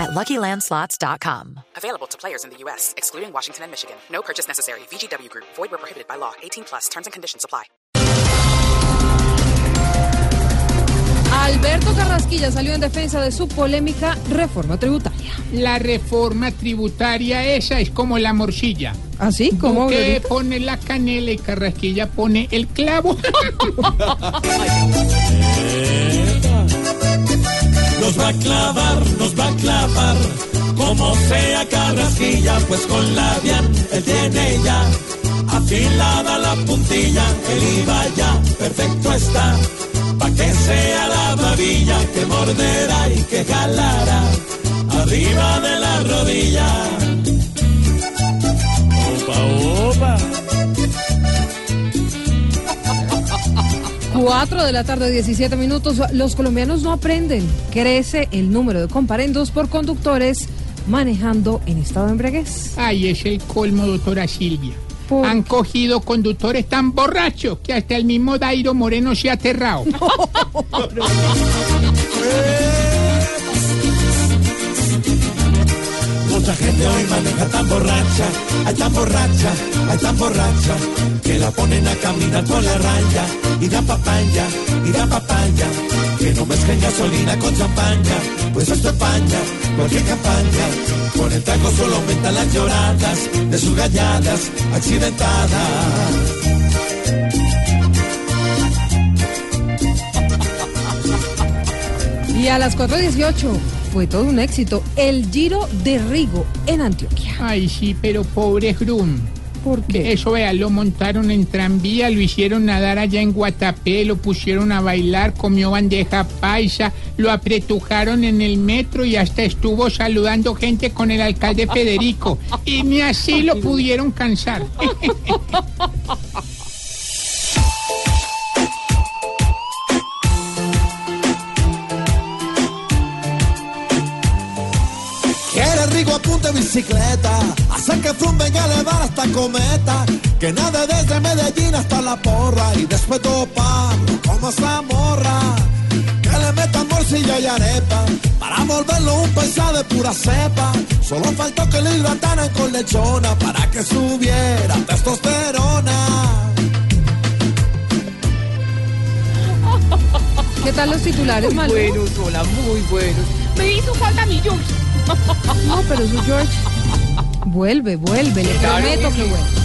at LuckyLandSlots.com. Available to players in the U.S., excluding Washington and Michigan. No purchase necessary. VGW Group. Void where prohibited by law. 18 plus. Terms and conditions apply. Alberto Carrasquilla salió en defensa de su polémica reforma tributaria. La reforma tributaria esa es como la morcilla. ¿Así? ¿Cómo? que Glorita? pone la canela y Carrasquilla pone el clavo. Clavar, nos va a clavar. Como sea Carrasquilla, pues con la bien él tiene ya. Afilada la puntilla, el IVA ya perfecto está. Pa' que sea la babilla que morderá y que jalará. Arriba de la rodilla. 4 de la tarde, 17 minutos. Los colombianos no aprenden. Crece el número de comparendos por conductores manejando en estado de embriaguez. Ay, es el colmo, doctora Silvia. ¿Por Han cogido conductores tan borrachos que hasta el mismo Dairo Moreno se ha aterrado. Mucha gente hoy maneja tan borracha, ay tan borracha, ay tan borracha, que la ponen a caminar por la raya, y da papaya, y da papaya, que no mezclen gasolina con champaña, pues esto empaña cualquier campaña, con el trago solo aumentan las lloradas de sus galladas accidentadas. Y a las 4.18 fue todo un éxito. El Giro de Rigo en Antioquia. Ay, sí, pero pobre Grum. ¿Por qué? Eso, vea, lo montaron en tranvía, lo hicieron nadar allá en Guatapé, lo pusieron a bailar, comió bandeja paisa, lo apretujaron en el metro y hasta estuvo saludando gente con el alcalde Federico. Y ni así lo pudieron cansar. Quiere Rigo apunte bicicleta, hacer que a elevar hasta Cometa, que nada desde Medellín hasta La Porra y después topa como esa morra, que le meta morcilla y arepa, para volverlo un paisa de pura cepa, solo faltó que le hidrataran con lechona para que subiera testosterona. ¿Qué tal los titulares, Malú? buenos, hola, muy buenos. Me hizo falta mi George. No, pero su George vuelve, vuelve. Le prometo que vuelve.